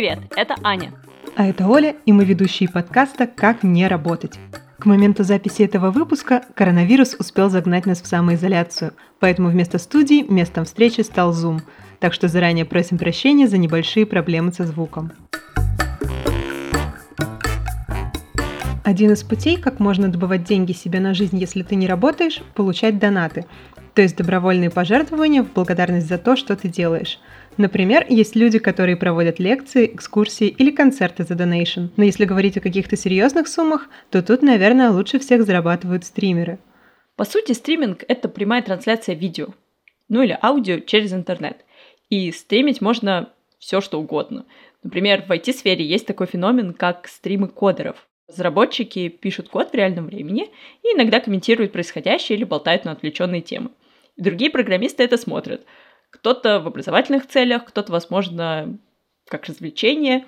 Привет, это Аня. А это Оля, и мы ведущие подкаста «Как не работать». К моменту записи этого выпуска коронавирус успел загнать нас в самоизоляцию, поэтому вместо студии местом встречи стал Zoom, так что заранее просим прощения за небольшие проблемы со звуком. Один из путей, как можно добывать деньги себе на жизнь, если ты не работаешь, получать донаты, то есть добровольные пожертвования в благодарность за то, что ты делаешь. Например, есть люди, которые проводят лекции, экскурсии или концерты за донейшн. Но если говорить о каких-то серьезных суммах, то тут, наверное, лучше всех зарабатывают стримеры. По сути, стриминг — это прямая трансляция видео, ну или аудио через интернет. И стримить можно все, что угодно. Например, в IT-сфере есть такой феномен, как стримы кодеров. Разработчики пишут код в реальном времени и иногда комментируют происходящее или болтают на отвлеченные темы. И другие программисты это смотрят. Кто-то в образовательных целях, кто-то, возможно, как развлечение.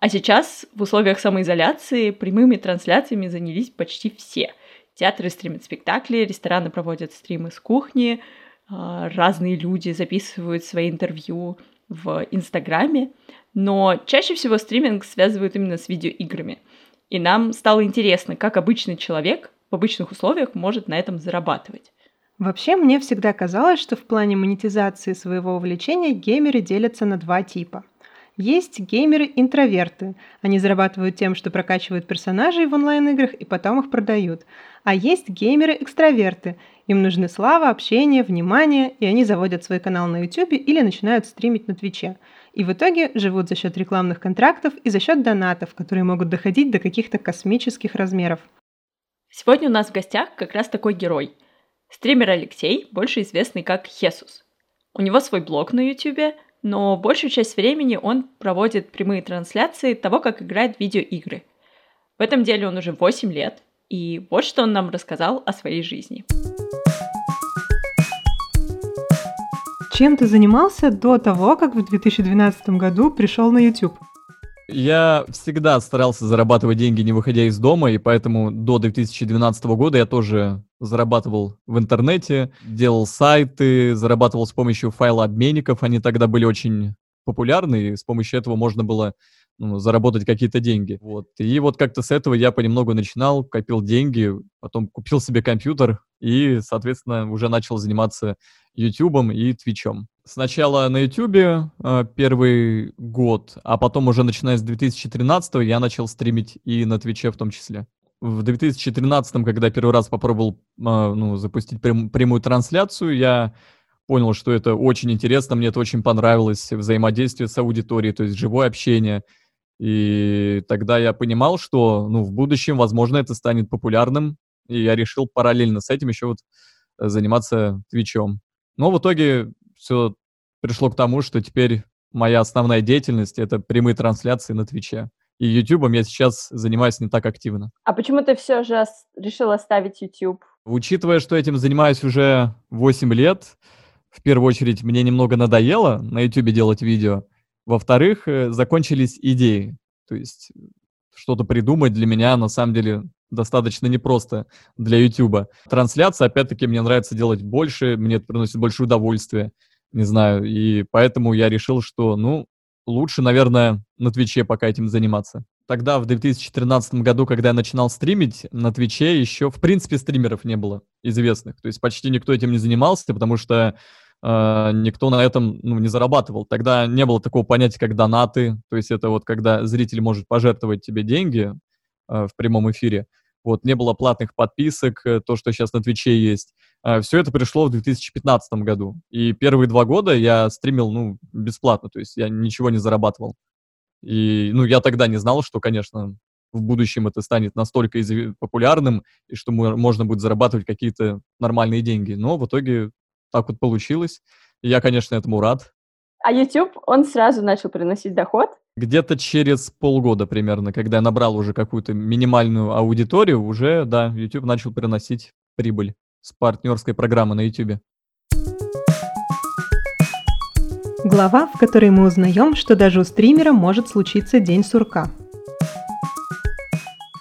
А сейчас в условиях самоизоляции прямыми трансляциями занялись почти все. Театры стримят спектакли, рестораны проводят стримы с кухни, а, разные люди записывают свои интервью в Инстаграме, но чаще всего стриминг связывают именно с видеоиграми – и нам стало интересно, как обычный человек в обычных условиях может на этом зарабатывать. Вообще, мне всегда казалось, что в плане монетизации своего увлечения геймеры делятся на два типа. Есть геймеры-интроверты. Они зарабатывают тем, что прокачивают персонажей в онлайн-играх и потом их продают. А есть геймеры-экстраверты. Им нужны слава, общение, внимание, и они заводят свой канал на YouTube или начинают стримить на Твиче и в итоге живут за счет рекламных контрактов и за счет донатов, которые могут доходить до каких-то космических размеров. Сегодня у нас в гостях как раз такой герой. Стример Алексей, больше известный как Хесус. У него свой блог на YouTube, но большую часть времени он проводит прямые трансляции того, как играет в видеоигры. В этом деле он уже 8 лет, и вот что он нам рассказал о своей жизни. Чем ты занимался до того, как в 2012 году пришел на YouTube? Я всегда старался зарабатывать деньги, не выходя из дома, и поэтому до 2012 года я тоже зарабатывал в интернете, делал сайты, зарабатывал с помощью файлообменников, они тогда были очень популярны, и с помощью этого можно было ну, заработать какие-то деньги. Вот. И вот как-то с этого я понемногу начинал, копил деньги, потом купил себе компьютер и, соответственно, уже начал заниматься YouTube и Твичом. Сначала на YouTube э, первый год, а потом уже начиная с 2013 я начал стримить и на Твиче в том числе. В 2013, когда первый раз попробовал э, ну, запустить прям, прямую трансляцию, я понял, что это очень интересно, мне это очень понравилось, взаимодействие с аудиторией, то есть живое общение. И тогда я понимал, что ну, в будущем, возможно, это станет популярным, и я решил параллельно с этим еще вот заниматься Твичом. Но в итоге все пришло к тому, что теперь моя основная деятельность — это прямые трансляции на Твиче. И Ютубом я сейчас занимаюсь не так активно. А почему ты все же решил оставить YouTube? Учитывая, что этим занимаюсь уже 8 лет, в первую очередь мне немного надоело на YouTube делать видео. Во-вторых, э, закончились идеи. То есть что-то придумать для меня на самом деле достаточно непросто для YouTube. Трансляция, опять-таки, мне нравится делать больше, мне это приносит больше удовольствия, не знаю, и поэтому я решил, что, ну, лучше, наверное, на Твиче пока этим заниматься. Тогда, в 2013 году, когда я начинал стримить, на Твиче еще, в принципе, стримеров не было известных. То есть почти никто этим не занимался, потому что э, никто на этом ну, не зарабатывал. Тогда не было такого понятия, как донаты. То есть это вот когда зритель может пожертвовать тебе деньги э, в прямом эфире вот, не было платных подписок, э, то, что сейчас на Твиче есть. А, Все это пришло в 2015 году. И первые два года я стримил, ну, бесплатно, то есть я ничего не зарабатывал. И, ну, я тогда не знал, что, конечно, в будущем это станет настолько популярным, и что можно будет зарабатывать какие-то нормальные деньги. Но в итоге так вот получилось. Я, конечно, этому рад. А YouTube, он сразу начал приносить доход? Где-то через полгода примерно, когда я набрал уже какую-то минимальную аудиторию, уже, да, YouTube начал приносить прибыль с партнерской программы на YouTube. Глава, в которой мы узнаем, что даже у стримера может случиться день сурка.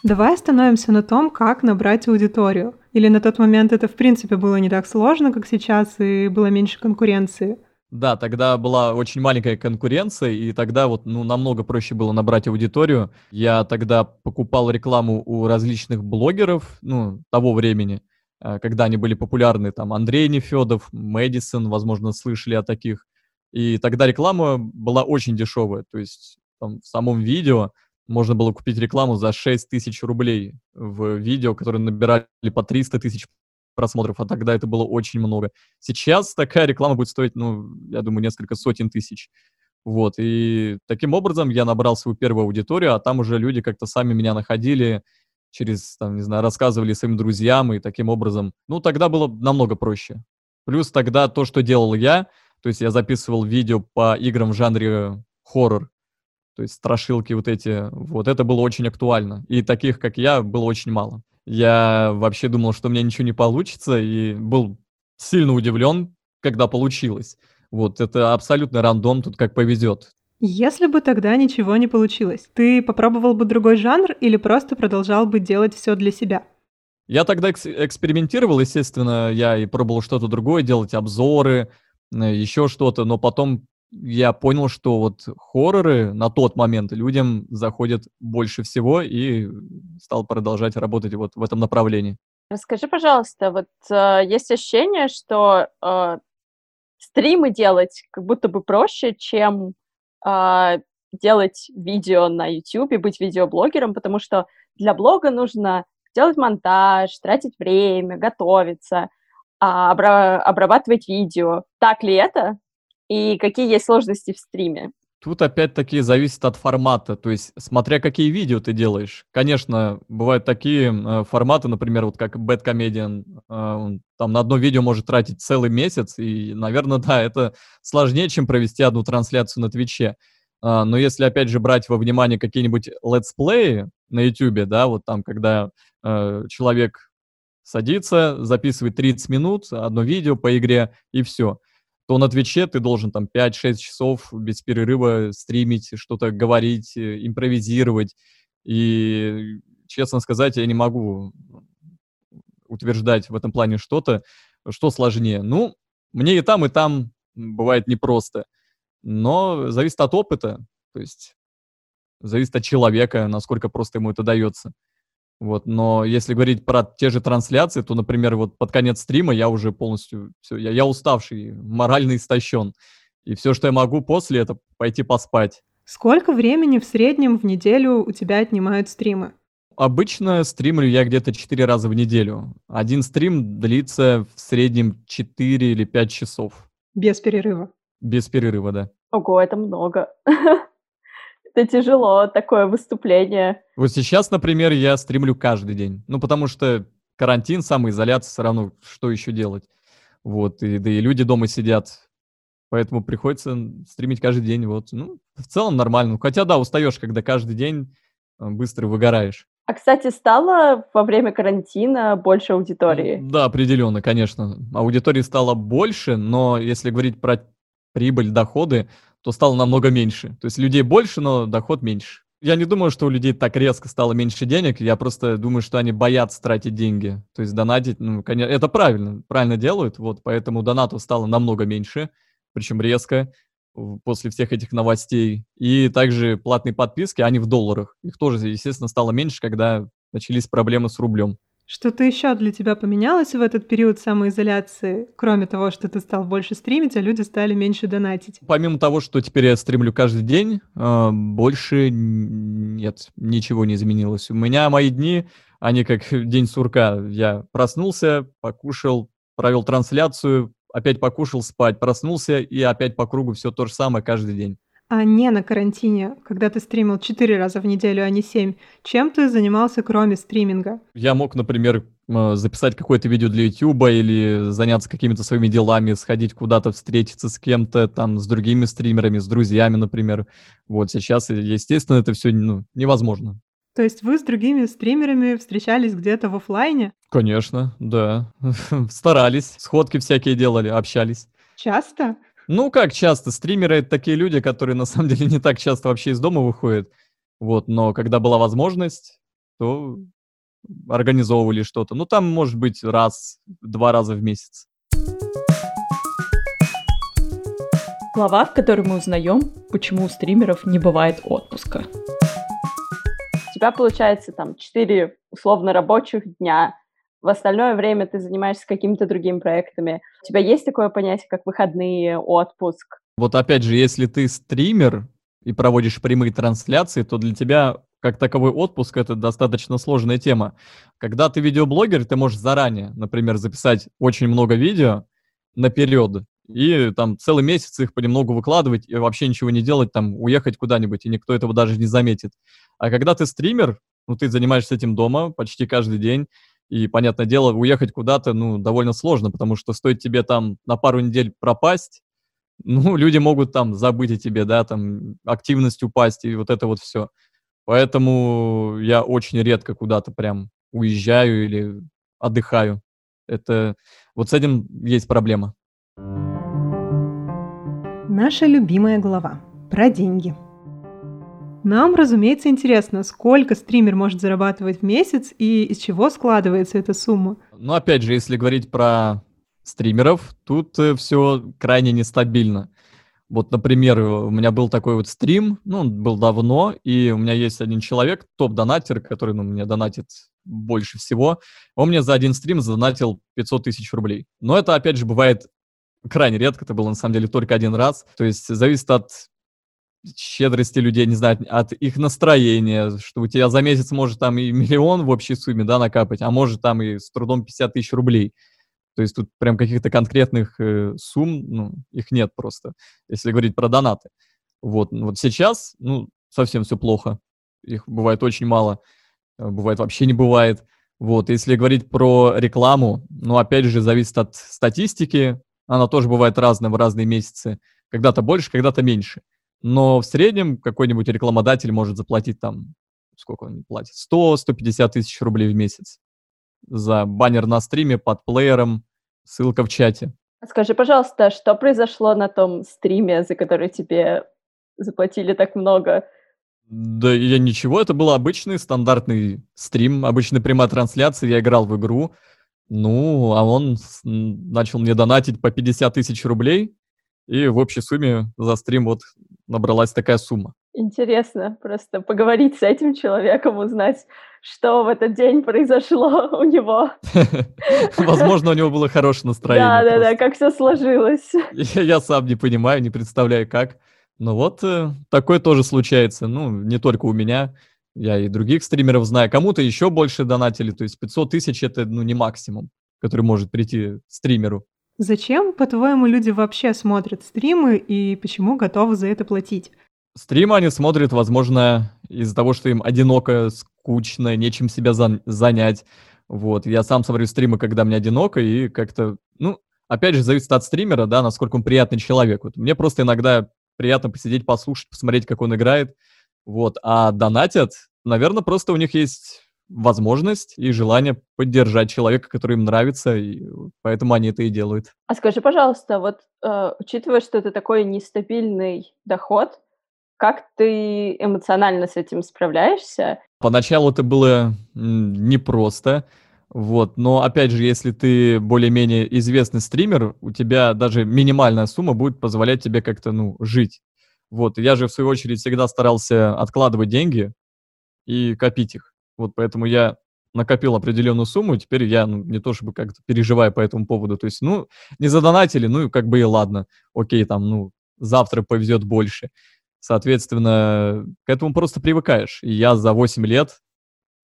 Давай остановимся на том, как набрать аудиторию. Или на тот момент это в принципе было не так сложно, как сейчас, и было меньше конкуренции. Да, тогда была очень маленькая конкуренция, и тогда вот, ну, намного проще было набрать аудиторию. Я тогда покупал рекламу у различных блогеров, ну, того времени, э, когда они были популярны, там, Андрей Нефедов, Мэдисон, возможно, слышали о таких. И тогда реклама была очень дешевая, то есть там, в самом видео можно было купить рекламу за 6 тысяч рублей в видео, которые набирали по 300 тысяч просмотров, а тогда это было очень много. Сейчас такая реклама будет стоить, ну, я думаю, несколько сотен тысяч. Вот, и таким образом я набрал свою первую аудиторию, а там уже люди как-то сами меня находили, через, там, не знаю, рассказывали своим друзьям, и таким образом, ну, тогда было намного проще. Плюс тогда то, что делал я, то есть я записывал видео по играм в жанре хоррор, то есть страшилки вот эти, вот это было очень актуально. И таких, как я, было очень мало. Я вообще думал, что у меня ничего не получится, и был сильно удивлен, когда получилось. Вот, это абсолютно рандом, тут как повезет. Если бы тогда ничего не получилось, ты попробовал бы другой жанр или просто продолжал бы делать все для себя? Я тогда экс- экспериментировал, естественно, я и пробовал что-то другое, делать обзоры, э, еще что-то, но потом я понял, что вот хорроры на тот момент людям заходят больше всего и стал продолжать работать вот в этом направлении. Расскажи, пожалуйста, вот э, есть ощущение, что э, стримы делать как будто бы проще, чем э, делать видео на YouTube, быть видеоблогером, потому что для блога нужно делать монтаж, тратить время, готовиться, а, обрабатывать видео. Так ли это? И какие есть сложности в стриме? Тут опять-таки зависит от формата, то есть смотря какие видео ты делаешь. Конечно, бывают такие э, форматы, например, вот как Bad Comedian, э, там на одно видео может тратить целый месяц, и, наверное, да, это сложнее, чем провести одну трансляцию на Твиче. Э, но если, опять же, брать во внимание какие-нибудь летсплеи на YouTube, да, вот там, когда э, человек садится, записывает 30 минут, одно видео по игре, и все – то на Твиче ты должен там 5-6 часов без перерыва стримить, что-то говорить, э, импровизировать. И, честно сказать, я не могу утверждать в этом плане что-то, что сложнее. Ну, мне и там, и там бывает непросто. Но зависит от опыта, то есть зависит от человека, насколько просто ему это дается. Вот, но если говорить про те же трансляции, то, например, вот под конец стрима я уже полностью все, я, я уставший, морально истощен. И все, что я могу после, это пойти поспать. Сколько времени в среднем в неделю у тебя отнимают стримы? Обычно стримлю я где-то 4 раза в неделю. Один стрим длится в среднем 4 или 5 часов. Без перерыва? Без перерыва, да. Ого, это много. это тяжело, такое выступление. Вот сейчас, например, я стримлю каждый день. Ну, потому что карантин, самоизоляция, все равно, что еще делать? Вот, и, да и люди дома сидят, поэтому приходится стримить каждый день, вот. Ну, в целом нормально. Хотя, да, устаешь, когда каждый день э, быстро выгораешь. А, кстати, стало во время карантина больше аудитории? Да, определенно, конечно. Аудитории стало больше, но если говорить про прибыль, доходы, то стало намного меньше. То есть людей больше, но доход меньше. Я не думаю, что у людей так резко стало меньше денег. Я просто думаю, что они боятся тратить деньги. То есть донатить, ну, конечно, это правильно, правильно делают. Вот, поэтому донатов стало намного меньше, причем резко после всех этих новостей. И также платные подписки, они в долларах. Их тоже, естественно, стало меньше, когда начались проблемы с рублем. Что-то еще для тебя поменялось в этот период самоизоляции, кроме того, что ты стал больше стримить, а люди стали меньше донатить? Помимо того, что теперь я стримлю каждый день, а, больше нет, ничего не изменилось. У меня мои дни, они как день сурка. Я проснулся, покушал, провел трансляцию, опять покушал, спать, проснулся и опять по кругу все то же самое каждый день а не на карантине, когда ты стримил 4 раза в неделю, а не 7, чем ты занимался кроме стриминга? Я мог, например, э, записать какое-то видео для YouTube или заняться какими-то своими делами, сходить куда-то, встретиться с кем-то, там, с другими стримерами, с друзьями, например. Вот сейчас, естественно, это все ну, невозможно. То есть вы с другими стримерами встречались где-то в офлайне? Конечно, да. Старались, сходки всякие делали, общались. Часто? Ну, как часто? Стримеры — это такие люди, которые на самом деле не так часто вообще из дома выходят. Вот, но когда была возможность, то организовывали что-то. Ну, там, может быть, раз, два раза в месяц. глава, в которой мы узнаем, почему у стримеров не бывает отпуска. У тебя получается там 4 условно рабочих дня. В остальное время ты занимаешься какими-то другими проектами. У тебя есть такое понятие, как выходные, отпуск? Вот опять же, если ты стример и проводишь прямые трансляции, то для тебя как таковой отпуск это достаточно сложная тема. Когда ты видеоблогер, ты можешь заранее, например, записать очень много видео наперед, и там целый месяц их понемногу выкладывать и вообще ничего не делать, там уехать куда-нибудь, и никто этого даже не заметит. А когда ты стример, ну, ты занимаешься этим дома почти каждый день, и, понятное дело, уехать куда-то, ну, довольно сложно, потому что стоит тебе там на пару недель пропасть, ну, люди могут там забыть о тебе, да, там активность упасть, и вот это вот все. Поэтому я очень редко куда-то прям уезжаю или отдыхаю. Это вот с этим есть проблема. Наша любимая глава про деньги. Нам, разумеется, интересно, сколько стример может зарабатывать в месяц и из чего складывается эта сумма. Ну, опять же, если говорить про стримеров, тут э, все крайне нестабильно. Вот, например, у меня был такой вот стрим, ну, он был давно, и у меня есть один человек, топ-донатер, который, ну, мне донатит больше всего. Он мне за один стрим задонатил 500 тысяч рублей. Но это, опять же, бывает крайне редко, это было на самом деле только один раз. То есть зависит от щедрости людей, не знаю, от их настроения, что у тебя за месяц может там и миллион в общей сумме, да, накапать, а может там и с трудом 50 тысяч рублей. То есть тут прям каких-то конкретных э, сумм, ну, их нет просто, если говорить про донаты. Вот, вот сейчас, ну, совсем все плохо. Их бывает очень мало, э, бывает вообще не бывает. Вот, если говорить про рекламу, ну, опять же, зависит от статистики, она тоже бывает разная в разные месяцы. Когда-то больше, когда-то меньше. Но в среднем какой-нибудь рекламодатель может заплатить там, сколько он платит, 100-150 тысяч рублей в месяц за баннер на стриме под плеером, ссылка в чате. Скажи, пожалуйста, что произошло на том стриме, за который тебе заплатили так много? Да я ничего, это был обычный стандартный стрим, обычная прямая трансляция, я играл в игру, ну, а он начал мне донатить по 50 тысяч рублей, и в общей сумме за стрим вот набралась такая сумма. Интересно просто поговорить с этим человеком, узнать, что в этот день произошло у него. Возможно, у него было хорошее настроение. Да, да, да, как все сложилось. Я сам не понимаю, не представляю, как. Но вот э, такое тоже случается. Ну, не только у меня. Я и других стримеров знаю. Кому-то еще больше донатили. То есть 500 тысяч – это ну, не максимум, который может прийти стримеру. Зачем, по-твоему, люди вообще смотрят стримы и почему готовы за это платить? Стримы они смотрят, возможно, из-за того, что им одиноко, скучно, нечем себя за- занять. Вот. Я сам смотрю стримы, когда мне одиноко, и как-то, ну, опять же, зависит от стримера, да, насколько он приятный человек. Вот мне просто иногда приятно посидеть, послушать, посмотреть, как он играет. Вот. А донатят, наверное, просто у них есть возможность и желание поддержать человека, который им нравится, и поэтому они это и делают. А скажи, пожалуйста, вот э, учитывая, что это такой нестабильный доход, как ты эмоционально с этим справляешься? Поначалу это было непросто, вот, но опять же, если ты более-менее известный стример, у тебя даже минимальная сумма будет позволять тебе как-то, ну, жить. Вот, я же, в свою очередь, всегда старался откладывать деньги и копить их. Вот поэтому я накопил определенную сумму, и теперь я ну, не то чтобы как-то переживаю по этому поводу. То есть, ну, не задонатили, ну, как бы и ладно. Окей, там, ну, завтра повезет больше. Соответственно, к этому просто привыкаешь. И я за 8 лет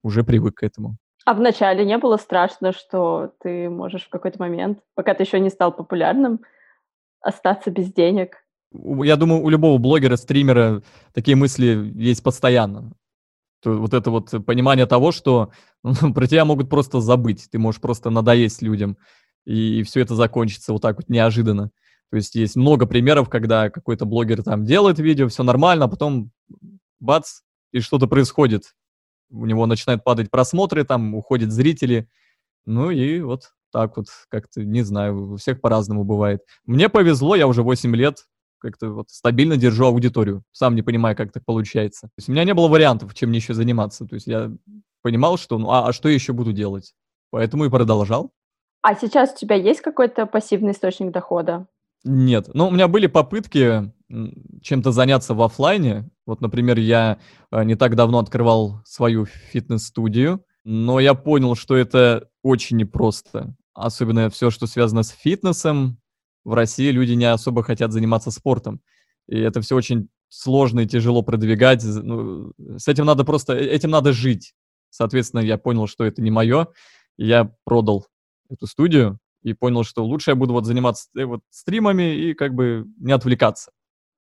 уже привык к этому. А вначале не было страшно, что ты можешь в какой-то момент, пока ты еще не стал популярным, остаться без денег? Я думаю, у любого блогера, стримера такие мысли есть постоянно. То, вот это вот понимание того, что ну, про тебя могут просто забыть, ты можешь просто надоесть людям, и, и все это закончится вот так вот неожиданно. То есть есть много примеров, когда какой-то блогер там делает видео, все нормально, а потом бац, и что-то происходит. У него начинают падать просмотры, там уходят зрители. Ну и вот так вот, как-то, не знаю, у всех по-разному бывает. Мне повезло, я уже 8 лет как-то вот стабильно держу аудиторию. Сам не понимаю, как так получается. То есть у меня не было вариантов, чем мне еще заниматься. То есть я понимал, что ну а, а что я еще буду делать? Поэтому и продолжал. А сейчас у тебя есть какой-то пассивный источник дохода? Нет. Ну, у меня были попытки чем-то заняться в офлайне. Вот, например, я э, не так давно открывал свою фитнес-студию, но я понял, что это очень непросто. Особенно все, что связано с фитнесом. В России люди не особо хотят заниматься спортом. И это все очень сложно и тяжело продвигать. Ну, с этим надо просто, э, этим надо жить. Соответственно, я понял, что это не мое. Я продал эту студию и понял, что лучше я буду вот заниматься э, вот стримами и как бы не отвлекаться.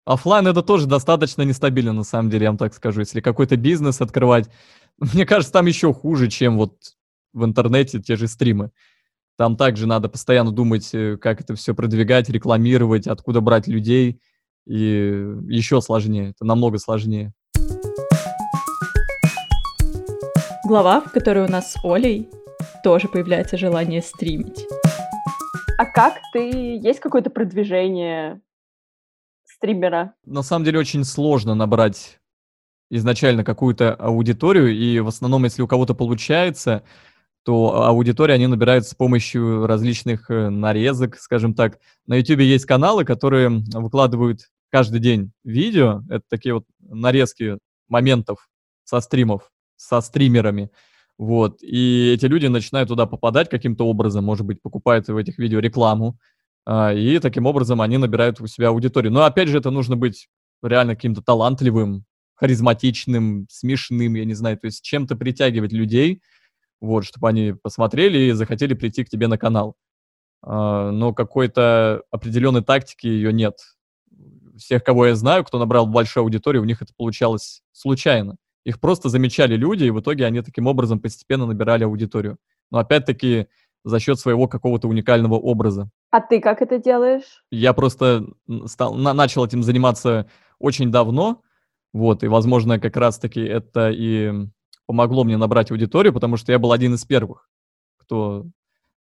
Оффлайн это тоже достаточно нестабильно, на самом деле, я вам так скажу. Если какой-то бизнес открывать, мне кажется, там еще хуже, чем вот в интернете те же стримы. Там также надо постоянно думать, э, как это все продвигать, рекламировать, откуда брать людей. И еще сложнее, это намного сложнее. Глава, в которой у нас с Олей тоже появляется желание стримить. А как ты... Есть какое-то продвижение стримера? На самом деле очень сложно набрать изначально какую-то аудиторию, и в основном, если у кого-то получается, то аудитория они набирают с помощью различных э, нарезок, скажем так. На YouTube есть каналы, которые выкладывают каждый день видео. Это такие вот нарезки моментов со стримов, со стримерами. Вот. И эти люди начинают туда попадать каким-то образом, может быть, покупают в этих видео рекламу, а, и таким образом они набирают у себя аудиторию. Но опять же, это нужно быть реально каким-то талантливым, харизматичным, смешным, я не знаю, то есть чем-то притягивать людей, вот, чтобы они посмотрели и захотели прийти к тебе на канал. А, но какой-то определенной тактики ее нет. Всех, кого я знаю, кто набрал большую аудиторию, у них это получалось случайно. Их просто замечали люди, и в итоге они таким образом постепенно набирали аудиторию. Но опять-таки за счет своего какого-то уникального образа. А ты как это делаешь? Я просто стал, на, начал этим заниматься очень давно, вот, и, возможно, как раз-таки это и помогло мне набрать аудиторию, потому что я был один из первых, кто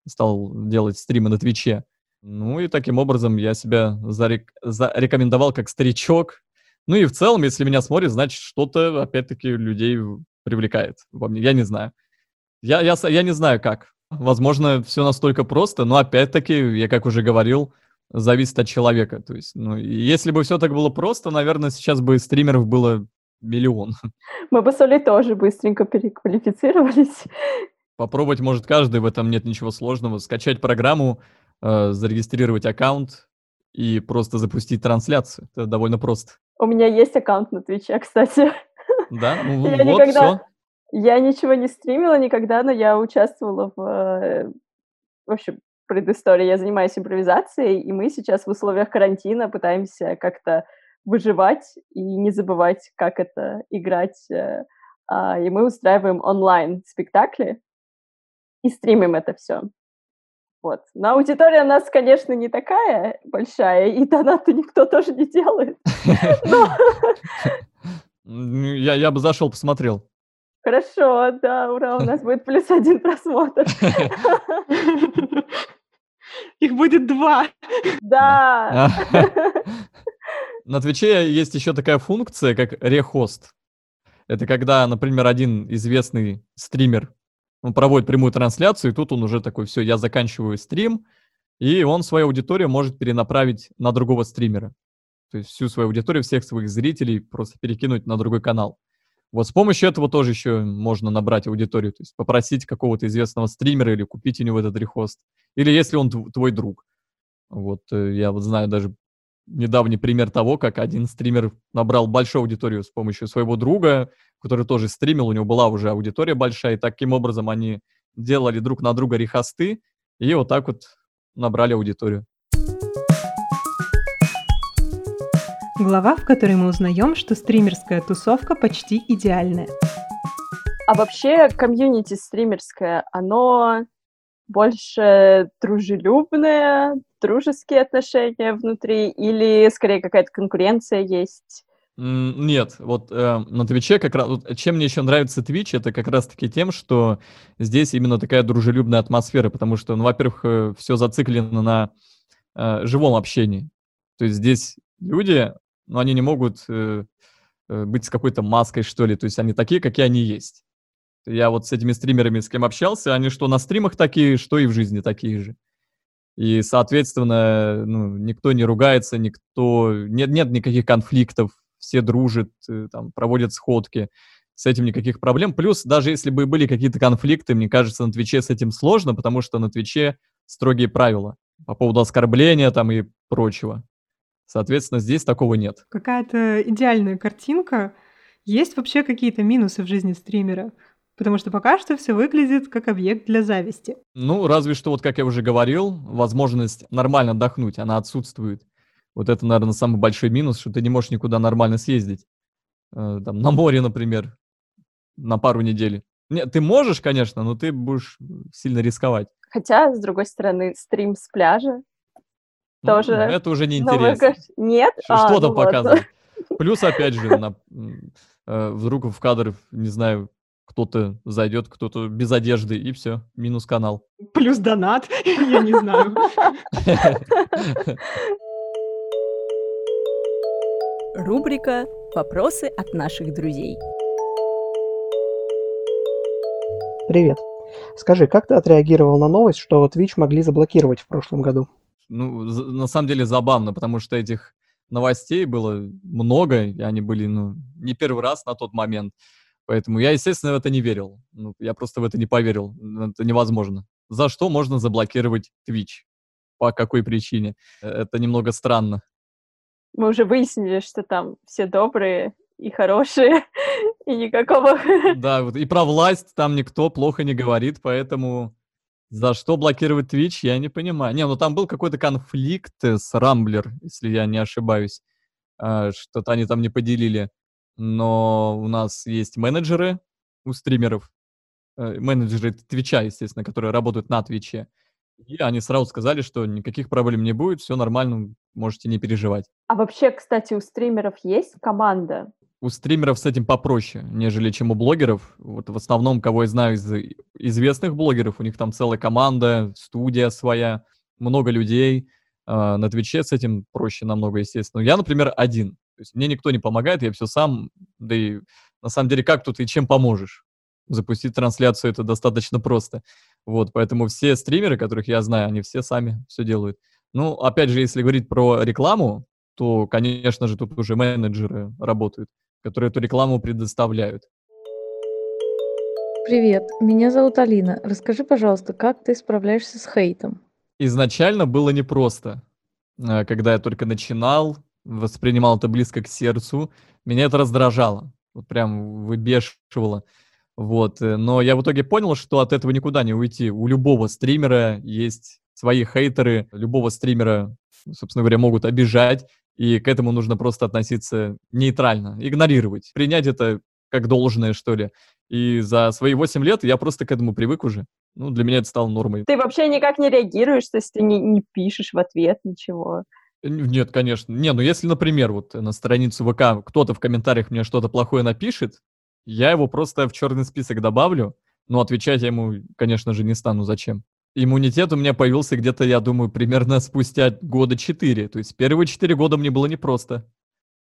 стал делать стримы на Твиче. Ну и таким образом я себя зарек... зарекомендовал как старичок, ну и в целом, если меня смотрят, значит, что-то, опять-таки, людей привлекает во мне. Я не знаю. Я, я, я не знаю, как. Возможно, все настолько просто, но опять-таки, я как уже говорил, зависит от человека. То есть, ну, если бы все так было просто, наверное, сейчас бы стримеров было миллион. Мы бы с Олей тоже быстренько переквалифицировались. Попробовать может каждый, в этом нет ничего сложного. Скачать программу, э, зарегистрировать аккаунт и просто запустить трансляцию. Это довольно просто. У меня есть аккаунт на Твиче, кстати. Да? Ну, я вот, никогда... все. Я ничего не стримила никогда, но я участвовала в... Э, в общем, предыстории. Я занимаюсь импровизацией, и мы сейчас в условиях карантина пытаемся как-то выживать и не забывать, как это играть. Э, а, и мы устраиваем онлайн-спектакли и стримим это все. Вот. Но аудитория у нас, конечно, не такая большая, и донаты никто тоже не делает. Я, я бы зашел, посмотрел. Хорошо, да, ура, у нас будет плюс один просмотр. Их будет два. Да. На Твиче есть еще такая функция, как рехост. Это когда, например, один известный стример он проводит прямую трансляцию, и тут он уже такой, все, я заканчиваю стрим, и он свою аудиторию может перенаправить на другого стримера. То есть всю свою аудиторию, всех своих зрителей просто перекинуть на другой канал. Вот с помощью этого тоже еще можно набрать аудиторию, то есть попросить какого-то известного стримера или купить у него этот рехост. Или если он твой друг. Вот э, я вот знаю даже недавний пример того, как один стример набрал большую аудиторию с помощью своего друга, который тоже стримил, у него была уже аудитория большая, и таким образом они делали друг на друга рехосты, и вот так вот набрали аудиторию. Глава, в которой мы узнаем, что стримерская тусовка почти идеальная. А вообще комьюнити стримерское, оно больше дружелюбное, дружеские отношения внутри или скорее какая-то конкуренция есть? Нет, вот э, на Твиче как раз, вот, чем мне еще нравится Твич, это как раз-таки тем, что здесь именно такая дружелюбная атмосфера, потому что, ну, во-первых, э, все зациклено на э, живом общении. То есть здесь люди, ну, они не могут э, э, быть с какой-то маской, что ли, то есть они такие, какие они есть. Я вот с этими стримерами, с кем общался, они что на стримах такие, что и в жизни такие же. И, соответственно, ну, никто не ругается, никто... Нет, нет никаких конфликтов, все дружат, э, там, проводят сходки. С этим никаких проблем. Плюс, даже если бы были какие-то конфликты, мне кажется, на Твиче с этим сложно, потому что на Твиче строгие правила по поводу оскорбления там и прочего. Соответственно, здесь такого нет. Какая-то идеальная картинка. Есть вообще какие-то минусы в жизни стримера? Потому что пока что все выглядит как объект для зависти. Ну, разве что, вот как я уже говорил, возможность нормально отдохнуть, она отсутствует. Вот это, наверное, самый большой минус, что ты не можешь никуда нормально съездить. Э, там, на море, например, на пару недель. Нет, ты можешь, конечно, но ты будешь сильно рисковать. Хотя, с другой стороны, стрим с пляжа ну, тоже... Это уже не интересно. Нет? Что, а, что там ну показывать? Плюс, опять же, на, э, вдруг в кадр, не знаю, кто-то зайдет, кто-то без одежды, и все, минус канал. Плюс донат, я не знаю. Рубрика «Вопросы от наших друзей». Привет. Скажи, как ты отреагировал на новость, что Twitch могли заблокировать в прошлом году? Ну, на самом деле забавно, потому что этих новостей было много, и они были, ну, не первый раз на тот момент. Поэтому я, естественно, в это не верил. Ну, я просто в это не поверил. Это невозможно. За что можно заблокировать Twitch? По какой причине? Э, это немного странно. Мы уже выяснили, что там все добрые и хорошие, и никакого... Да, вот и про власть там никто плохо не говорит, поэтому за что блокировать Twitch, я не понимаю. Не, ну там был какой-то конфликт с Рамблер, если я не ошибаюсь. А, что-то они там не поделили но у нас есть менеджеры у стримеров, э, менеджеры Твича, естественно, которые работают на Твиче. И они сразу сказали, что никаких проблем не будет, все нормально, можете не переживать. А вообще, кстати, у стримеров есть команда? У стримеров с этим попроще, нежели чем у блогеров. Вот в основном, кого я знаю из известных блогеров, у них там целая команда, студия своя, много людей. А, на Твиче с этим проще намного, естественно. Я, например, один. То есть мне никто не помогает, я все сам, да и на самом деле как тут и чем поможешь? Запустить трансляцию это достаточно просто. Вот, поэтому все стримеры, которых я знаю, они все сами все делают. Ну, опять же, если говорить про рекламу, то, конечно же, тут уже менеджеры работают, которые эту рекламу предоставляют. Привет, меня зовут Алина. Расскажи, пожалуйста, как ты справляешься с хейтом? Изначально было непросто. Э, когда я только начинал, воспринимал это близко к сердцу. Меня это раздражало, вот прям выбешивало. Вот, э, но я в итоге понял, что от этого никуда не уйти. У любого стримера есть свои хейтеры, любого стримера, собственно говоря, могут обижать, и к этому нужно просто относиться нейтрально, игнорировать, принять это как должное, что ли. И за свои 8 лет я просто к этому привык уже. Ну, для меня это стало нормой. Ты вообще никак не реагируешь, то есть ты не, не пишешь в ответ ничего? Нет, конечно. Не, ну если, например, вот на страницу ВК кто-то в комментариях мне что-то плохое напишет, я его просто в черный список добавлю, но отвечать я ему, конечно же, не стану. Зачем? Иммунитет у меня появился где-то, я думаю, примерно спустя года четыре. То есть первые четыре года мне было непросто.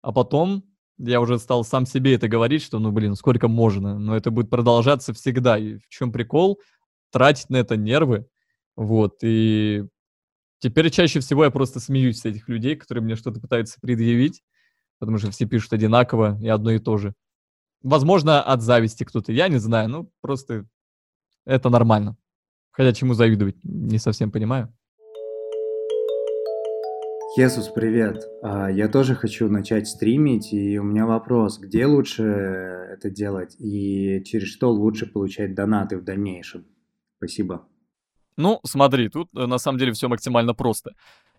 А потом я уже стал сам себе это говорить, что, ну, блин, сколько можно. Но это будет продолжаться всегда. И в чем прикол? Тратить на это нервы. Вот. И Теперь чаще всего я просто смеюсь с этих людей, которые мне что-то пытаются предъявить, потому что все пишут одинаково и одно и то же. Возможно, от зависти кто-то, я не знаю, ну просто это нормально. Хотя чему завидовать, не совсем понимаю. Хесус, привет. А, я тоже хочу начать стримить, и у меня вопрос, где лучше это делать и через что лучше получать донаты в дальнейшем? Спасибо. Ну, смотри, тут э, на самом деле все максимально просто.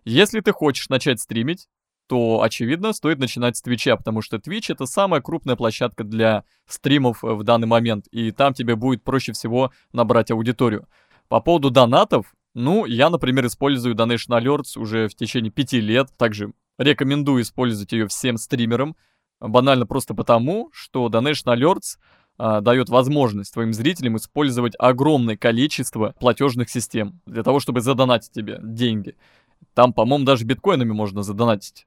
Если ты хочешь начать стримить, то, очевидно, стоит начинать с Твича, потому что Twitch — это самая крупная площадка для стримов э, в данный момент, и там тебе будет проще всего набрать аудиторию. По поводу донатов, ну, я, например, использую Donation Alerts уже в течение пяти лет, также рекомендую использовать ее всем стримерам, банально просто потому, что Donation Alerts — дает возможность твоим зрителям использовать огромное количество платежных систем для того, чтобы задонатить тебе деньги. Там, по-моему, даже биткоинами можно задонатить.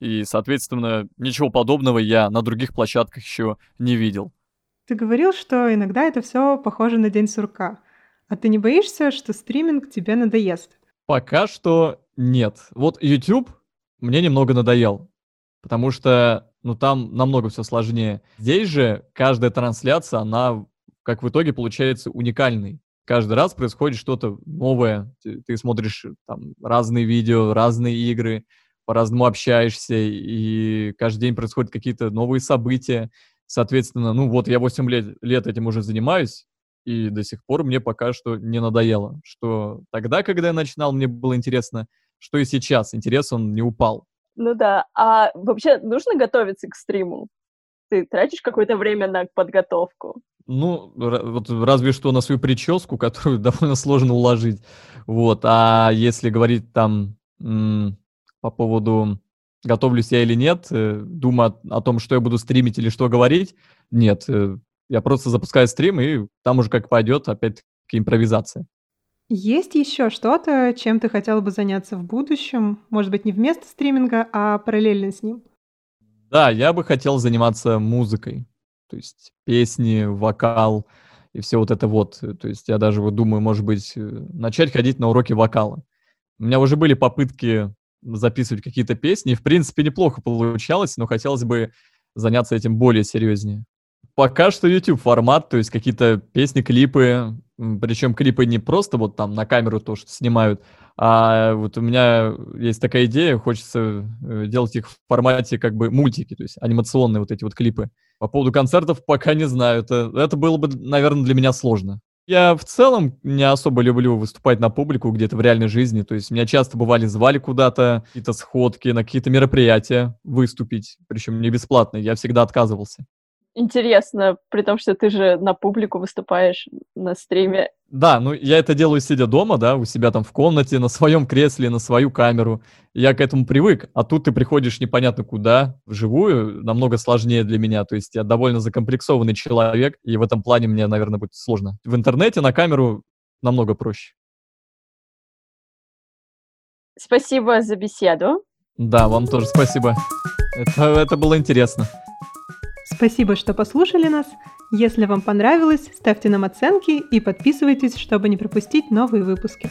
И, соответственно, ничего подобного я на других площадках еще не видел. Ты говорил, что иногда это все похоже на день сурка. А ты не боишься, что стриминг тебе надоест? Пока что нет. Вот YouTube мне немного надоел, потому что, ну, там намного все сложнее. Здесь же каждая трансляция, она, как в итоге, получается уникальной. Каждый раз происходит что-то новое. Ты, ты смотришь там разные видео, разные игры, по-разному общаешься, и каждый день происходят какие-то новые события. Соответственно, ну вот я 8 лет, лет этим уже занимаюсь, и до сих пор мне пока что не надоело. Что тогда, когда я начинал, мне было интересно, что и сейчас. Интерес он не упал. Ну да. А вообще нужно готовиться к стриму? Ты тратишь какое-то время на подготовку? Ну, вот разве что на свою прическу, которую довольно сложно уложить. Вот. А если говорить там по поводу готовлюсь я или нет, э, думаю о, том, что я буду стримить или что говорить, нет. Э, я просто запускаю стрим, и там уже как пойдет, опять-таки, импровизация. Есть еще что-то, чем ты хотел бы заняться в будущем? Может быть, не вместо стриминга, а параллельно с ним? Да, я бы хотел заниматься музыкой. То есть песни, вокал и все вот это вот. То есть я даже вот думаю, может быть, э, начать ходить на уроки вокала. У меня уже были попытки записывать какие-то песни, в принципе, неплохо получалось, но хотелось бы заняться этим более серьезнее. Пока что YouTube формат, то есть какие-то песни, клипы, причем клипы не просто вот там на камеру то, что снимают, а вот у меня есть такая идея, хочется э, делать их в формате как бы мультики, то есть анимационные вот эти вот клипы. По поводу концертов пока не знаю, это, это было бы, наверное, для меня сложно. Я в целом не особо люблю выступать на публику где-то в реальной жизни. То есть меня часто бывали звали куда-то, какие-то сходки, на какие-то мероприятия выступить, причем не бесплатно. Я всегда отказывался интересно, при том, что ты же на публику выступаешь на стриме. Да, ну я это делаю сидя дома, да, у себя там в комнате, на своем кресле, на свою камеру. Я к этому привык, а тут ты приходишь непонятно куда, вживую, намного сложнее для меня. То есть я довольно закомплексованный человек, и в этом плане мне, наверное, будет сложно. В интернете на камеру намного проще. Спасибо за беседу. Да, вам тоже спасибо. Это, это было интересно. Спасибо, что послушали нас. Если вам понравилось, ставьте нам оценки и подписывайтесь, чтобы не пропустить новые выпуски.